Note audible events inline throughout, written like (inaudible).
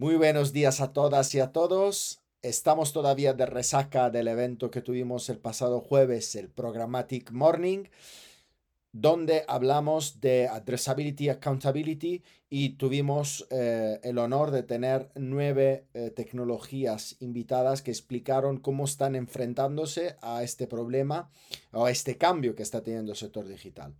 Muy buenos días a todas y a todos. Estamos todavía de resaca del evento que tuvimos el pasado jueves, el Programmatic Morning, donde hablamos de Addressability Accountability y tuvimos eh, el honor de tener nueve eh, tecnologías invitadas que explicaron cómo están enfrentándose a este problema o a este cambio que está teniendo el sector digital.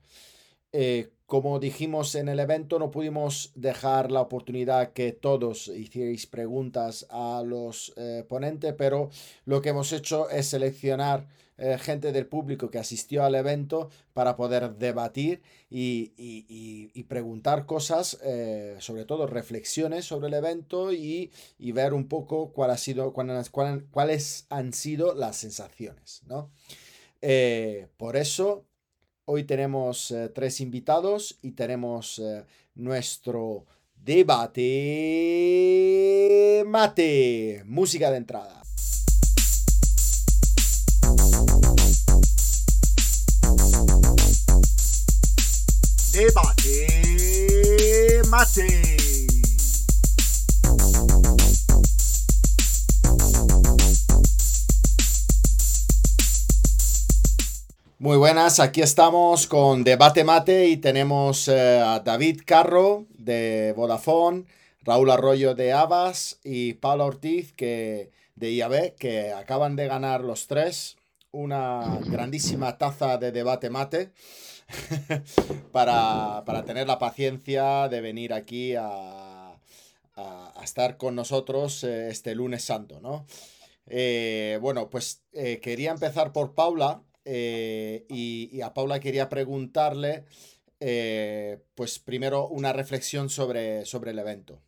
Eh, como dijimos en el evento, no pudimos dejar la oportunidad que todos hicierais preguntas a los eh, ponentes, pero lo que hemos hecho es seleccionar eh, gente del público que asistió al evento para poder debatir y, preguntar cosas, sobre todo reflexiones sobre el evento y, ver un poco cuál ha sido, cuáles han sido las sensaciones. ¿no? por eso Hoy tenemos eh, tres invitados y tenemos eh, nuestro debate mate. Música de entrada. Debate mate. Muy buenas, aquí estamos con Debate Mate y tenemos eh, a David Carro de Vodafone, Raúl Arroyo de Avas y Pablo Ortiz que, de IAB que acaban de ganar los tres una grandísima taza de Debate Mate (laughs) para, tener la paciencia de venir aquí a, estar con nosotros eh, este lunes santo, ¿no? Eh, bueno, pues quería empezar por Paula eh, y, a Paula quería preguntarle, eh, pues primero una reflexión sobre, sobre el evento.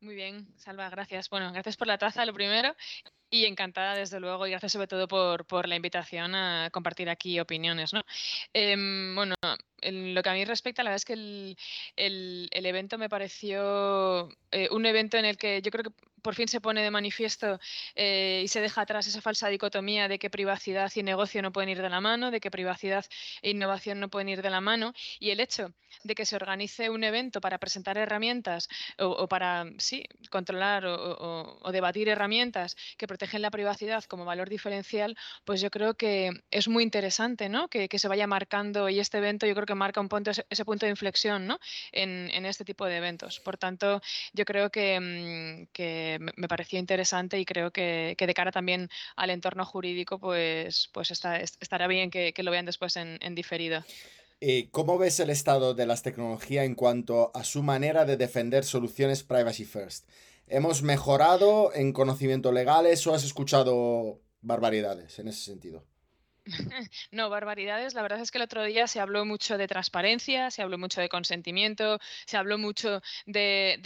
Muy bien, Salva, gracias. Bueno, gracias por la taza, lo primero. Y encantada, desde luego, y gracias sobre todo por, la invitación a compartir aquí opiniones. ¿no? Em, bueno, en lo que a mí respecta, la verdad es que el, evento me pareció eh, un evento en el que yo creo que por fin se pone de manifiesto eh, y se deja atrás esa falsa dicotomía de que privacidad y negocio no pueden ir de la mano, de que privacidad e innovación no pueden ir de la mano. Y el hecho de que se organice un evento para presentar herramientas o, para, sí, controlar o, debatir herramientas que protegen la privacidad como valor diferencial, pues yo creo que es muy interesante, ¿no? Que, se vaya marcando y este evento yo creo que marca un punto, ese, punto de inflexión ¿no? en, este tipo de eventos. Por tanto, yo creo que, mm, me pareció interesante y creo que, de cara también al entorno jurídico, pues, pues estará bien que, lo vean después en, diferido. Eh, ¿Cómo ves el estado de las tecnologías en cuanto a su manera de defender soluciones privacy first? ¿Hemos mejorado en conocimiento legales o has escuchado barbaridades en ese sentido? (laughs) No, barbaridades. La verdad es que el otro día se habló mucho de transparencia, se habló mucho de consentimiento, se habló mucho de,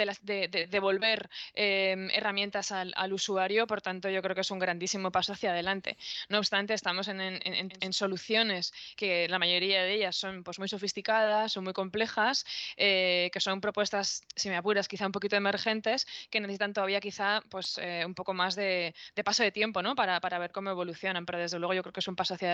devolver em, herramientas al, usuario. Por tanto, yo creo que es un grandísimo paso hacia adelante. No obstante, estamos en, soluciones que la mayoría de ellas son pues, muy sofisticadas, son muy complejas, eh, que son propuestas, si me apuras, quizá un poquito emergentes, que necesitan todavía quizá pues, eh, un poco más de, paso de tiempo ¿no? para, para ver cómo evolucionan. Pero desde luego yo creo que es un paso hacia adelante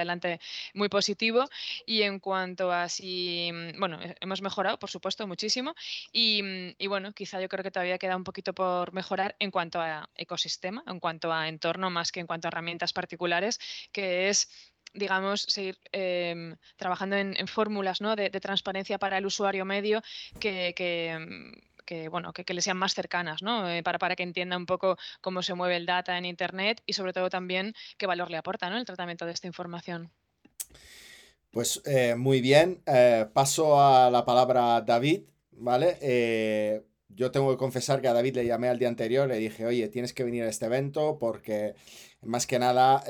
muy positivo. Y en cuanto a si, mm, bueno, eh, hemos mejorado, por supuesto, muchísimo. Mm, y, bueno, quizá yo creo que todavía queda un poquito por mejorar en cuanto a ecosistema, en cuanto a entorno, más que en cuanto a herramientas particulares, que es digamos, seguir em, trabajando en, fórmulas ¿no? de, transparencia para el usuario medio que, que, mm, que, bueno, que, le sean más cercanas, ¿no? Eh, para, para que entienda un poco cómo se mueve el data en Internet y sobre todo también qué valor le aporta ¿no? el tratamiento de esta información. Pues eh, muy bien, eh, paso a la palabra David, ¿vale? yo tengo que confesar que a David le llamé al día anterior, le dije, oye, tienes que venir a este evento porque más que nada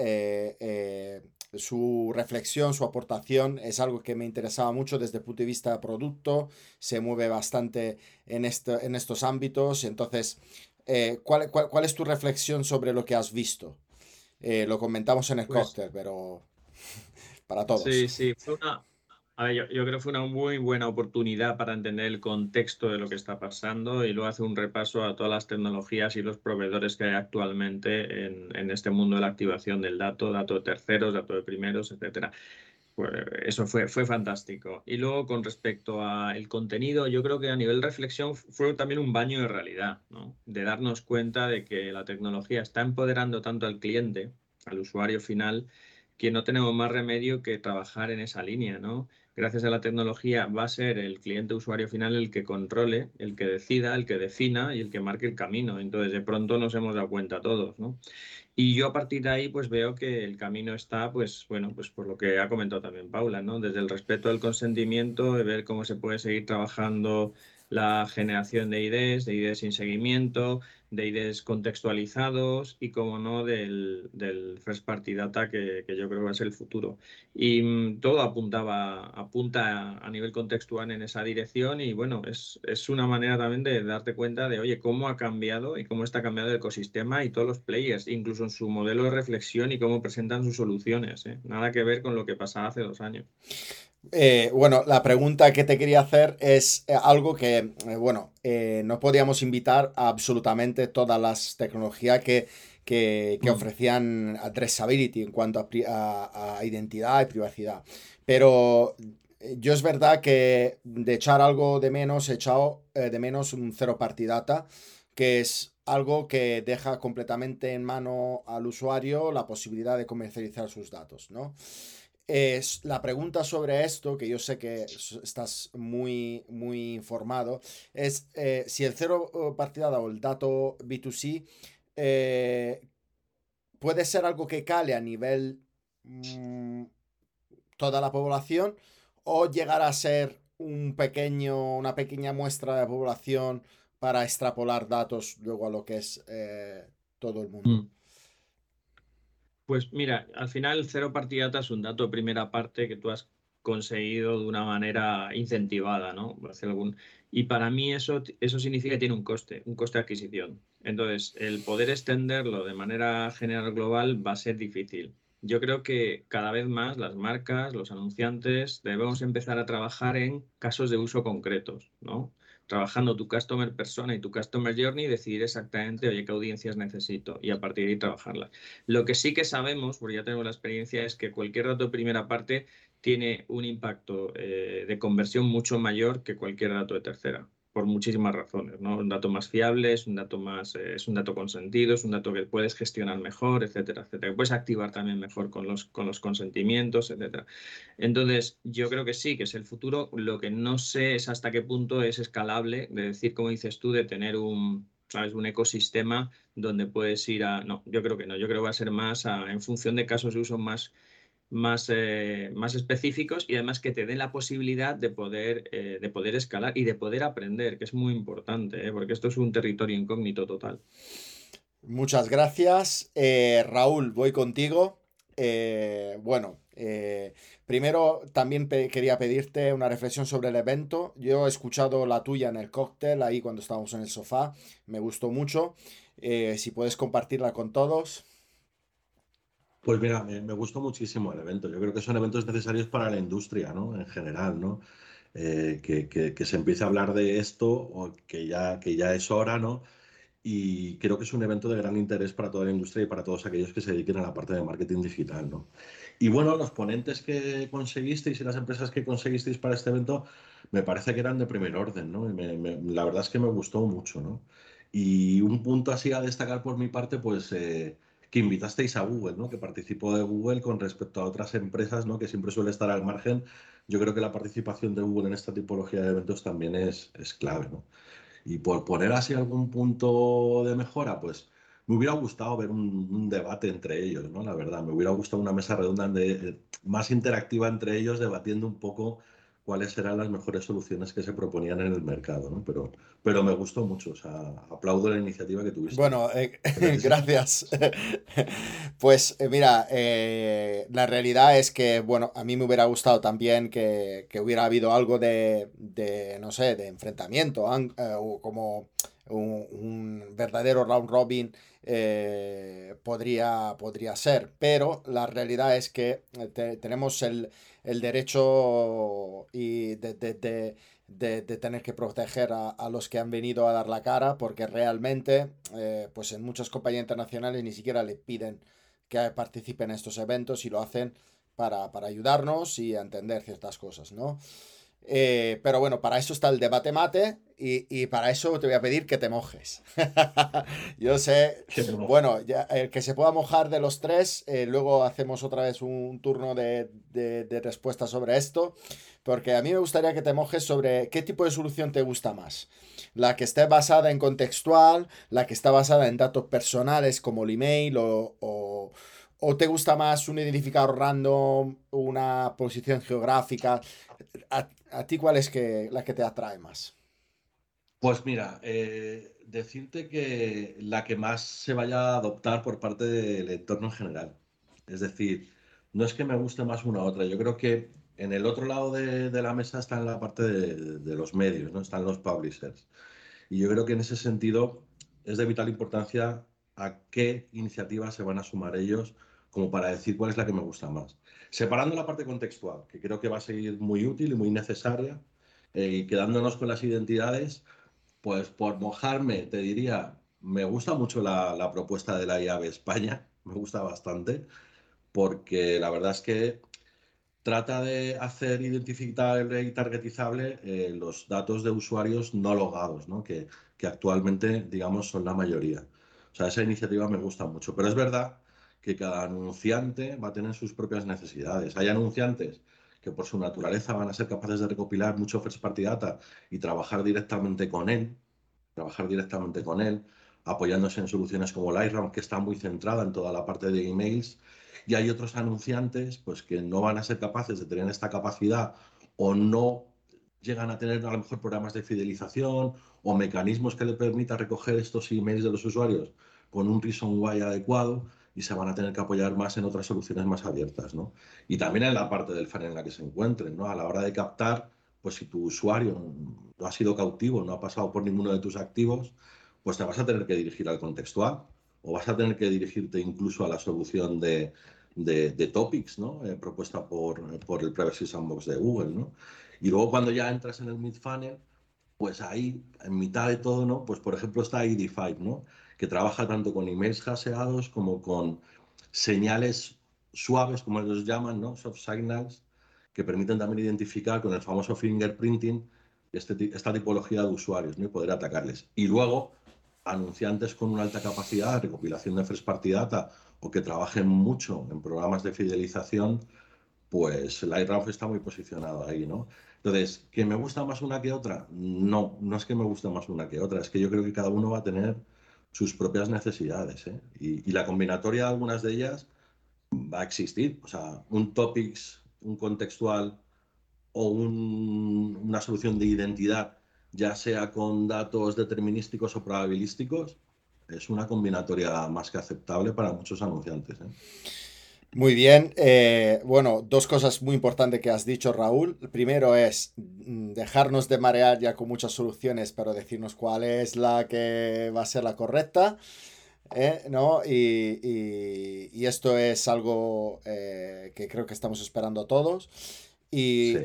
su reflexión, su aportación es algo que me interesaba mucho desde el punto de vista de producto, se mueve bastante en, en estos ámbitos. Entonces, eh, ¿cuál, es tu reflexión sobre lo que has visto? Eh, lo comentamos en el pues, pero (laughs) para todos. Sí, sí, fue una, yo, creo que fue una muy buena oportunidad para entender el contexto de lo que está pasando y luego hace un repaso a todas las tecnologías y los proveedores que hay actualmente en, este mundo de la activación del dato, dato de terceros, dato de primeros, etcétera. pues eso fue, fue fantástico. Y luego con respecto al contenido, yo creo que a nivel reflexión fue también un baño de realidad, ¿no? De darnos cuenta de que la tecnología está empoderando tanto al cliente, al usuario final, que no tenemos más remedio que trabajar en esa línea, ¿no? Gracias a la tecnología va a ser el cliente usuario final el que controle, el que decida, el que defina y el que marque el camino. Entonces, de pronto nos hemos dado cuenta todos, ¿no? Y yo a partir de ahí pues veo que el camino está pues bueno, pues por lo que ha comentado también Paula, ¿no? Desde el respeto al consentimiento, de ver cómo se puede seguir trabajando la generación de IDs, de IDs sin seguimiento, de IDs contextualizados y, como no, del, del First Party Data, que, que, yo creo que ser el futuro. Y mm, todo apuntaba, apunta a, nivel contextual en esa dirección y, bueno, es, es, una manera también de darte cuenta de, oye, cómo ha cambiado y cómo está cambiando el ecosistema y todos los players, incluso en su modelo de reflexión y cómo presentan sus soluciones. ¿eh? Nada que ver con lo que pasaba hace dos años. Eh, bueno, la pregunta que te quería hacer es eh, algo que, eh, bueno, no podíamos invitar a absolutamente todas las tecnologías que, que, mm. ofrecían addressability en cuanto a, identidad y privacidad. Pero yo es verdad que de echar algo de menos, he echado de menos un cero party data, que es algo que deja completamente en mano al usuario la posibilidad de comercializar sus datos, ¿no? La pregunta sobre esto, que yo sé que estás muy, muy informado, es eh, si el cero eh, partida o el dato B2C eh, puede ser algo que cale a nivel mm, toda la población o llegar a ser un pequeño, una pequeña muestra de población para extrapolar datos luego a lo que es todo el mundo. Mm. Pues mira, al final cero partidata es un dato de primera parte que tú has conseguido de una manera incentivada, ¿no? Y para mí eso, eso significa que tiene un coste, un coste de adquisición. Entonces, el poder extenderlo de manera general global va a ser difícil. Yo creo que cada vez más las marcas, los anunciantes, debemos empezar a trabajar en casos de uso concretos, ¿no? Trabajando tu customer persona y tu customer journey, decidir exactamente, oye, qué audiencias necesito y a partir de ahí trabajarlas. Lo que sí que sabemos, porque ya tengo la experiencia, es que cualquier dato de primera parte tiene un impacto eh, de conversión mucho mayor que cualquier dato de tercera por muchísimas razones, ¿no? Un dato más fiable, es un dato más, eh, es un dato consentido, es un dato que puedes gestionar mejor, etcétera, etcétera. puedes activar también mejor con los, con los consentimientos, etcétera. Entonces, yo creo que sí, que es el futuro. Lo que no sé es hasta qué punto es escalable, de decir, como dices tú, de tener un, ¿sabes? un ecosistema donde puedes ir a... No, yo creo que no, yo creo que va a ser más en función de casos de uso más más, eh, más específicos y además que te den la posibilidad de poder, eh, de poder escalar y de poder aprender, que es muy importante, ¿eh? porque esto es un territorio incógnito total. Muchas gracias. Raúl, voy contigo. bueno, primero también quería pedirte una reflexión sobre el evento. Yo he escuchado la tuya en el cóctel, ahí cuando estábamos en el sofá. Me gustó mucho. si puedes compartirla con todos. Pues mira, me, gustó muchísimo el evento. Yo creo que son eventos necesarios para la industria, ¿no? En general, ¿no? Eh, que, se empiece a hablar de esto, o que ya, que ya es hora, ¿no? Y creo que es un evento de gran interés para toda la industria y para todos aquellos que se dediquen a la parte de marketing digital, ¿no? Y bueno, los ponentes que conseguisteis y las empresas que conseguisteis para este evento me parece que eran de primer orden, ¿no? la verdad es que me gustó mucho, ¿no? Y un punto así a destacar por mi parte, pues... Eh, que invitasteis a Google, ¿no? que participó de Google con respecto a otras empresas ¿no? que siempre suele estar al margen. Yo creo que la participación de Google en esta tipología de eventos también es, es clave. ¿no? Y por poner así algún punto de mejora, pues me hubiera gustado ver un, debate entre ellos, ¿no? La verdad, me hubiera gustado una mesa redonda de, más interactiva entre ellos, debatiendo un poco cuáles eran las mejores soluciones que se proponían en el mercado, ¿no? Pero, pero me gustó mucho, o sea, aplaudo la iniciativa que tuviste. Bueno, eh, (laughs) gracias. (laughs) (laughs) pues eh, mira, eh, la realidad es que, bueno, a mí me hubiera gustado también que, hubiera habido algo de, no sé, de enfrentamiento, o como un, verdadero round robin podría, podría ser, pero la realidad es que tenemos el el derecho y de, tener que proteger a, los que han venido a dar la cara, porque realmente, eh, pues en muchas compañías internacionales ni siquiera le piden que participen en estos eventos y lo hacen para, para ayudarnos y entender ciertas cosas, ¿no? Eh, pero bueno, para eso está el debate mate y, para eso te voy a pedir que te mojes. (laughs) Yo sé, bueno, el que se pueda mojar de los tres, eh, luego hacemos otra vez un turno de, de, respuesta sobre esto, porque a mí me gustaría que te mojes sobre qué tipo de solución te gusta más. La que esté basada en contextual, la que está basada en datos personales como el email o, o ¿O te gusta más un identificador random, una posición geográfica? ¿A, ti cuál es que, la que te atrae más? Pues mira, eh, decirte que la que más se vaya a adoptar por parte del entorno en general. Es decir, no es que me guste más una u otra. Yo creo que en el otro lado de, la mesa está en la parte de, de, los medios, ¿no? Están los publishers. Y yo creo que en ese sentido es de vital importancia a qué iniciativas se van a sumar ellos como para decir cuál es la que me gusta más. Separando la parte contextual, que creo que va a seguir muy útil y muy necesaria, eh, y quedándonos con las identidades, pues por mojarme, te diría, me gusta mucho la, propuesta de la IAB España, (laughs) me gusta bastante, porque la verdad es que trata de hacer identificable y targetizable eh, los datos de usuarios no logados, ¿no? Que, que actualmente, digamos, son la mayoría. O sea, esa iniciativa me gusta mucho, pero es verdad que cada anunciante va a tener sus propias necesidades. Hay anunciantes que por su naturaleza van a ser capaces de recopilar mucho first party data y trabajar directamente con él, trabajar directamente con él, apoyándose en soluciones como Lightroom, que está muy centrada en toda la parte de emails. Y hay otros anunciantes pues, que no van a ser capaces de tener esta capacidad o no llegan a tener a lo mejor programas de fidelización o mecanismos que le permitan recoger estos emails de los usuarios con un reason why adecuado y se van a tener que apoyar más en otras soluciones más abiertas, ¿no? Y también en la parte del funnel en la que se encuentren, ¿no? A la hora de captar, pues si tu usuario no ha sido cautivo, no ha pasado por ninguno de tus activos, pues te vas a tener que dirigir al contextual o vas a tener que dirigirte incluso a la solución de, de, topics, ¿no? Eh, propuesta por, por el Privacy Sandbox de Google, ¿no? Y luego cuando ya entras en el mid-funnel, pues ahí, en mitad de todo, ¿no? Pues por ejemplo está ID5, ¿no? que trabaja tanto con emails haseados como con señales suaves, como ellos llaman, ¿no? soft signals, que permiten también identificar con el famoso fingerprinting este, esta tipología de usuarios ¿no? y poder atacarles. Y luego, anunciantes con una alta capacidad de recopilación de first party data o que trabajen mucho en programas de fidelización, pues Lightroom está muy posicionado ahí, ¿no? Entonces, ¿que me gusta más una que otra? No, no es que me guste más una que otra, es que yo creo que cada uno va a tener sus propias necesidades. ¿eh? Y, la combinatoria de algunas de ellas va a existir. O sea, un topics, un contextual o una solución de identidad, ya sea con datos determinísticos o probabilísticos, es una combinatoria más que aceptable para muchos anunciantes. ¿eh? Muy bien. Eh, bueno, dos cosas muy importantes que has dicho, Raúl. Primero es mm, dejarnos de marear ya con muchas soluciones, pero decirnos cuál es la que va a ser la correcta. ¿eh? ¿no? Y, esto es algo eh, que creo que estamos esperando todos. Y,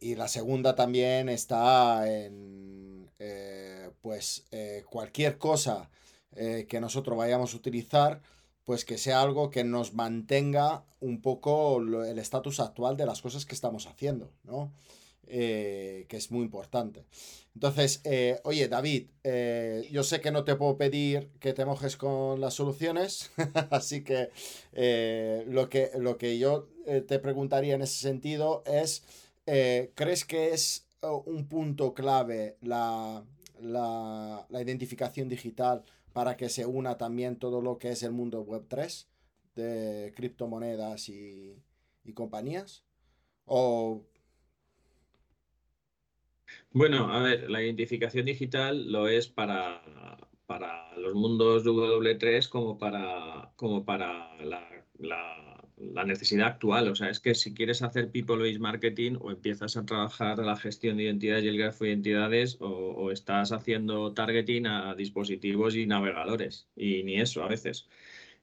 y la segunda también está en, pues, cualquier cosa que nosotros vayamos a utilizar pues que sea algo que nos mantenga un poco el estatus actual de las cosas que estamos haciendo, ¿no? Eh, que es muy importante. Entonces, eh, oye, David, eh, yo sé que no te puedo pedir que te mojes con las soluciones, (laughs) así que, lo que lo que yo te preguntaría en ese sentido es, ¿crees que es un punto clave la, la, la identificación digital? Para que se una también todo lo que es el mundo web 3 de criptomonedas y, compañías? O... Bueno, a ver, la identificación digital lo es para, para los mundos W3 como para, como para la necesidad actual. O sea, es que si quieres hacer people-based marketing o empiezas a trabajar la gestión de identidades y el grafo de identidades o, estás haciendo targeting a dispositivos y navegadores y ni eso a veces.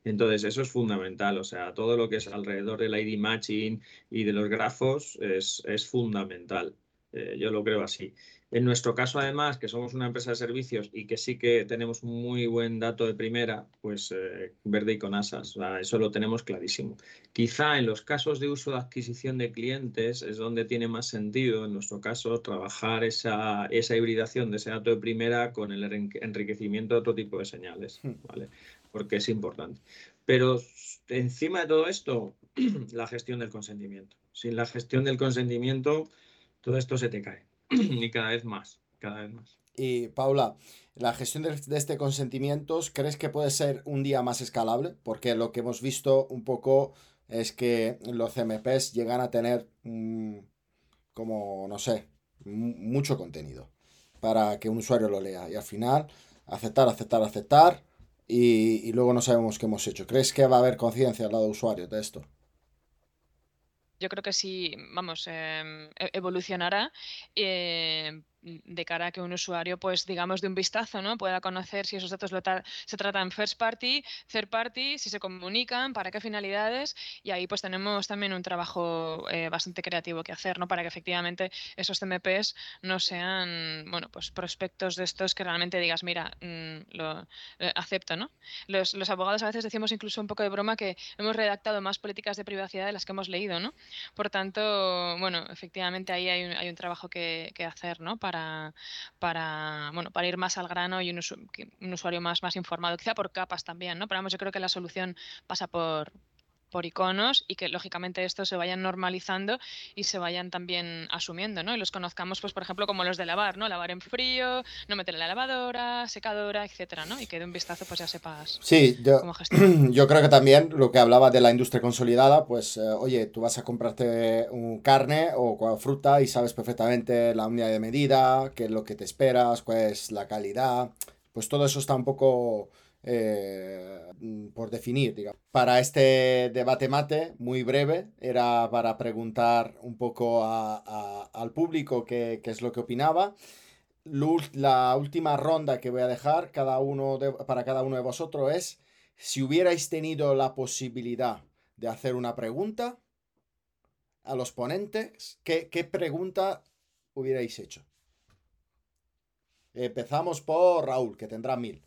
Entonces, eso es fundamental. O sea, todo lo que es alrededor del ID matching y de los grafos es, fundamental. Eh, yo lo creo así. En nuestro caso, además, que somos una empresa de servicios y que sí que tenemos muy buen dato de primera, pues eh, verde y con asas, eso lo tenemos clarísimo. Quizá en los casos de uso de adquisición de clientes es donde tiene más sentido, en nuestro caso, trabajar esa, esa hibridación de ese dato de primera con el enriquecimiento de otro tipo de señales, hmm. ¿vale? Porque es importante. Pero encima de todo esto, (clears throat) la gestión del consentimiento. Sin la gestión del consentimiento, todo esto se te cae. (clears throat) y cada vez más, cada vez más. Y Paula, la gestión de, este consentimientos, ¿crees que puede ser un día más escalable? Porque lo que hemos visto un poco es que los CMPs llegan a tener mm, como, no sé, mucho contenido para que un usuario lo lea. Y al final, aceptar, aceptar, aceptar. Y, y luego no sabemos qué hemos hecho. ¿Crees que va a haber conciencia al lado usuario de esto? Yo creo que sí, vamos, em, e-, evolucionará. Eh, de cara a que un usuario, pues digamos de un vistazo, ¿no? Pueda conocer si esos datos se tratan first party, third party, si se comunican, para qué finalidades, y ahí pues tenemos también un trabajo eh, bastante creativo que hacer, ¿no? Para que efectivamente esos CMPs no sean, bueno, pues prospectos de estos que realmente digas, mira, mm, lo eh, acepto, ¿no? Los, abogados a veces decimos incluso un poco de broma que hemos redactado más políticas de privacidad de las que hemos leído, ¿no? Por tanto, bueno, efectivamente ahí hay un, hay un trabajo que, que hacer, ¿no? Para para, bueno, para ir más al grano y un, usuario más, más informado, quizá por capas también, ¿no? Pero vamos, yo creo que la solución pasa por, por iconos y que lógicamente estos se vayan normalizando y se vayan también asumiendo, ¿no? Y los conozcamos, pues, por ejemplo, como los de lavar, ¿no? Lavar en frío, no meter en la lavadora, secadora, etcétera, ¿no? Y que de un vistazo, pues ya sepas sí, yo, (clears throat) yo creo que también lo que hablaba de la industria consolidada, pues, eh, oye, tú vas a comprarte un carne o fruta y sabes perfectamente la unidad de medida, qué es lo que te esperas, cuál es la calidad, pues todo eso está un poco eh, por definir, digamos. Para este debate mate, muy breve, era para preguntar un poco al público qué, es lo que opinaba. La última ronda que voy a dejar cada uno para cada uno de vosotros es si hubierais tenido la posibilidad de hacer una pregunta a los ponentes, ¿qué, qué pregunta hubierais hecho? Empezamos por Raúl, que tendrá mil.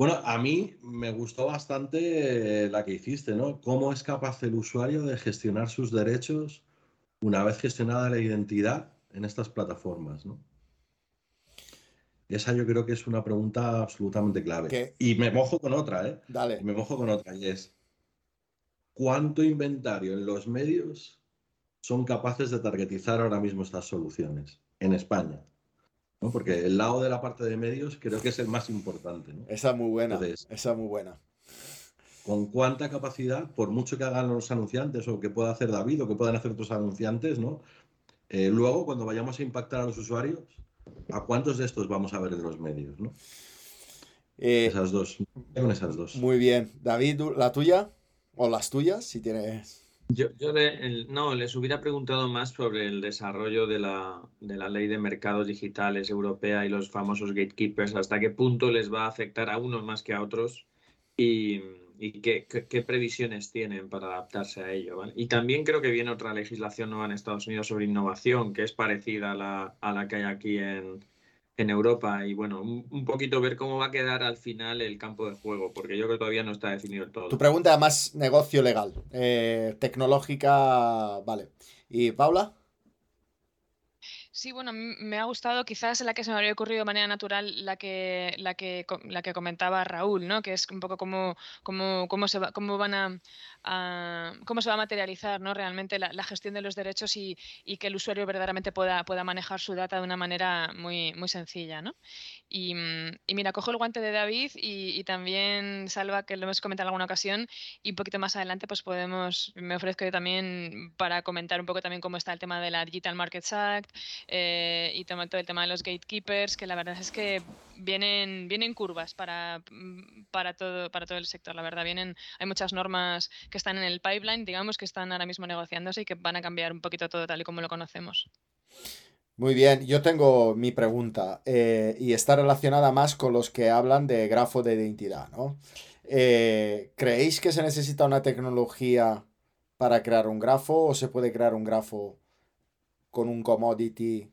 Bueno, a mí me gustó bastante la que hiciste, ¿no? ¿Cómo es capaz el usuario de gestionar sus derechos una vez gestionada la identidad en estas plataformas, ¿no? Esa yo creo que es una pregunta absolutamente clave. Y me mojo con otra, ¿eh? Dale. Me mojo con otra y es, ¿cuánto inventario en los medios son capaces de targetizar ahora mismo estas soluciones en España? Porque el lado de la parte de medios creo que es el más importante. ¿no? Esa muy buena. esa muy buena. ¿Con cuánta capacidad, por mucho que hagan los anunciantes o que pueda hacer David o que puedan hacer otros anunciantes, ¿no? Eh, luego, cuando vayamos a impactar a los usuarios, ¿a cuántos de estos vamos a ver en los medios? ¿no? Eh, esas dos. Con esas dos. Muy bien. David, ¿la tuya? ¿O las tuyas, si tienes? Yo, no, les hubiera preguntado más sobre el desarrollo de la, de la ley de mercados digitales europea y los famosos gatekeepers, hasta qué punto les va a afectar a unos más que a otros y, qué, qué, previsiones tienen para adaptarse a ello. Y también creo que viene otra legislación nueva en Estados Unidos sobre innovación, que es parecida a la, a la que hay aquí en, en Europa y bueno, un, poquito ver cómo va a quedar al final el campo de juego, porque yo creo que todavía no está definido todo. Tu pregunta más negocio legal, eh, tecnológica, vale. ¿Y Paula? Sí, bueno, me ha gustado quizás la que se me habría ocurrido de manera natural la que, la que, la que comentaba Raúl, ¿no? Que es un poco cómo, cómo, cómo, se va, cómo van a, cómo se va a materializar ¿no? realmente la, gestión de los derechos y, que el usuario verdaderamente pueda, manejar su data de una manera muy, sencilla. ¿no? Y, mira, cojo el guante de David y, también Salva, que lo hemos comentado en alguna ocasión, y un poquito más adelante pues podemos, me ofrezco yo también para comentar un poco también cómo está el tema de la Digital Markets Act eh, y todo el tema de los gatekeepers, que la verdad es que vienen, vienen curvas para, para, todo, para todo el sector, la verdad. Vienen, hay muchas normas que están en el pipeline, digamos, que están ahora mismo negociándose y que van a cambiar un poquito todo tal y como lo conocemos. Muy bien, yo tengo mi pregunta eh, y está relacionada más con los que hablan de grafo de identidad, ¿no? Eh, ¿Creéis que se necesita una tecnología para crear un grafo o se puede crear un grafo con un commodity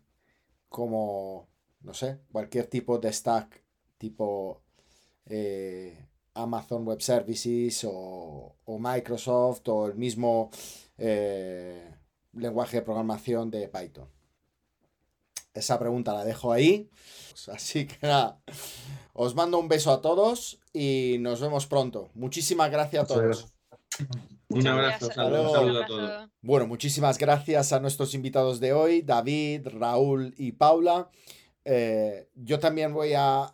como, no sé, cualquier tipo de stack tipo eh, Amazon Web Services o, Microsoft o el mismo eh, lenguaje de programación de Python. Esa pregunta la dejo ahí. Así que nada, os mando un beso a todos y nos vemos pronto. Muchísimas gracias a todos. Un abrazo, saludo a todos. Bueno, muchísimas gracias a nuestros invitados de hoy, David, Raúl y Paula. Eh, yo también voy a,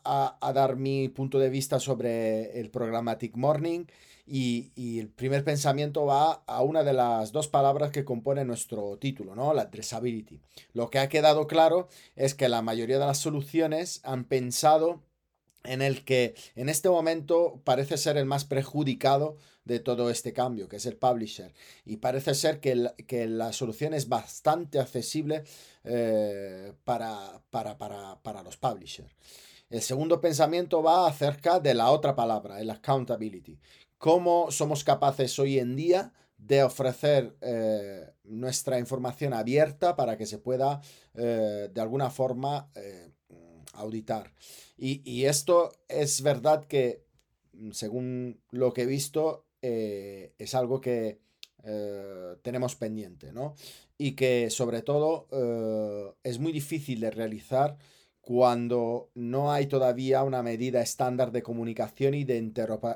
dar mi punto de vista sobre el Programmatic Morning y, y, el primer pensamiento va a una de las dos palabras que compone nuestro título, ¿no? La addressability. Lo que ha quedado claro es que la mayoría de las soluciones han pensado en el que en este momento parece ser el más perjudicado de todo este cambio, que es el publisher. Y parece ser que, que la solución es bastante accesible eh, para, para, para, para, los publishers. El segundo pensamiento va acerca de la otra palabra, el accountability. ¿Cómo somos capaces hoy en día de ofrecer eh, nuestra información abierta para que se pueda eh, de alguna forma auditar? Y, esto es verdad que, mm, según lo que he visto, eh, es algo que eh, tenemos pendiente, ¿no? Y que sobre todo eh, es muy difícil de realizar cuando no hay todavía una medida estándar de comunicación y de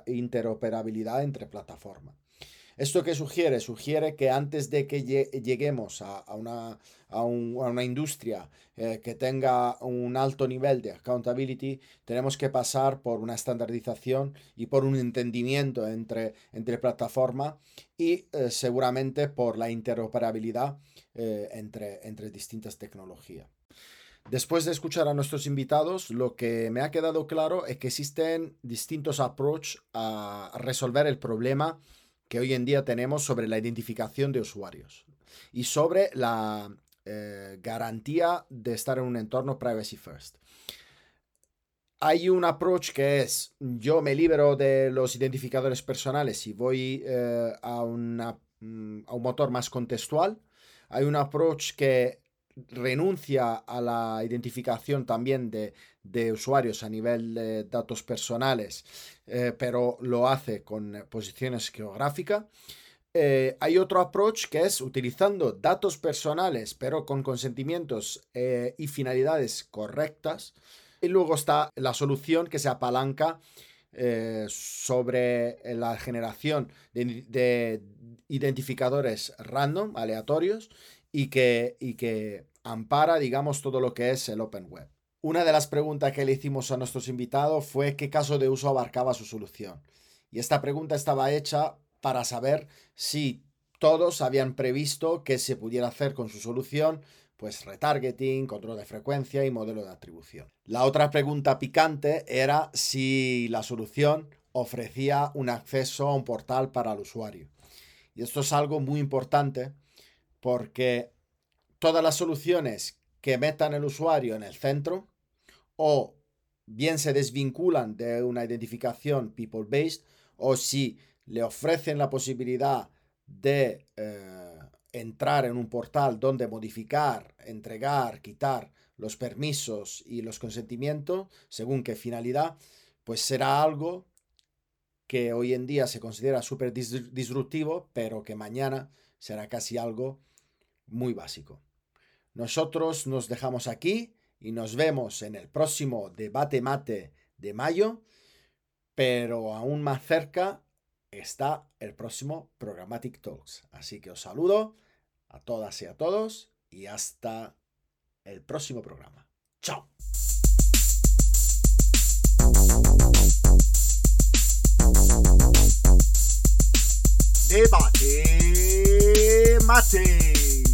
interoperabilidad entre plataformas. ¿Esto qué sugiere? Sugiere que antes de que lleguemos a, una, a, una, industria eh, que tenga un alto nivel de accountability, tenemos que pasar por una estandarización y por un entendimiento entre, entre plataformas y eh, seguramente por la interoperabilidad eh, entre, entre distintas tecnologías. Después de escuchar a nuestros invitados, lo que me ha quedado claro es que existen distintos approaches a resolver el problema que hoy en día tenemos sobre la identificación de usuarios y sobre la eh, garantía de estar en un entorno privacy first. Hay un approach que es yo me libero de los identificadores personales y voy eh, a, una, mm, a un motor más contextual. Hay un approach que renuncia a la identificación también de, usuarios a nivel de datos personales, eh, pero lo hace con posiciones geográficas. Eh, hay otro approach que es utilizando datos personales, pero con consentimientos eh, y finalidades correctas. Y luego está la solución que se apalanca sobre la generación de, identificadores random, aleatorios, y que, y que ampara, digamos, todo lo que es el Open Web. Una de las preguntas que le hicimos a nuestros invitados fue qué caso de uso abarcaba su solución. Y esta pregunta estaba hecha para saber si todos habían previsto que se pudiera hacer con su solución, pues retargeting, control de frecuencia y modelo de atribución. La otra pregunta picante era si la solución ofrecía un acceso a un portal para el usuario. Y esto es algo muy importante porque todas las soluciones que metan el usuario en el centro o bien se desvinculan de una identificación people-based o si le ofrecen la posibilidad de eh, entrar en un portal donde modificar, entregar, quitar los permisos y los consentimientos según qué finalidad, pues será algo que hoy en día se considera súper disruptivo, pero que mañana será casi algo muy básico. Nosotros nos dejamos aquí y nos vemos en el próximo debate mate de mayo, pero aún más cerca está el próximo Programmatic Talks. Así que os saludo a todas y a todos y hasta el próximo programa. Chao. Debate mate.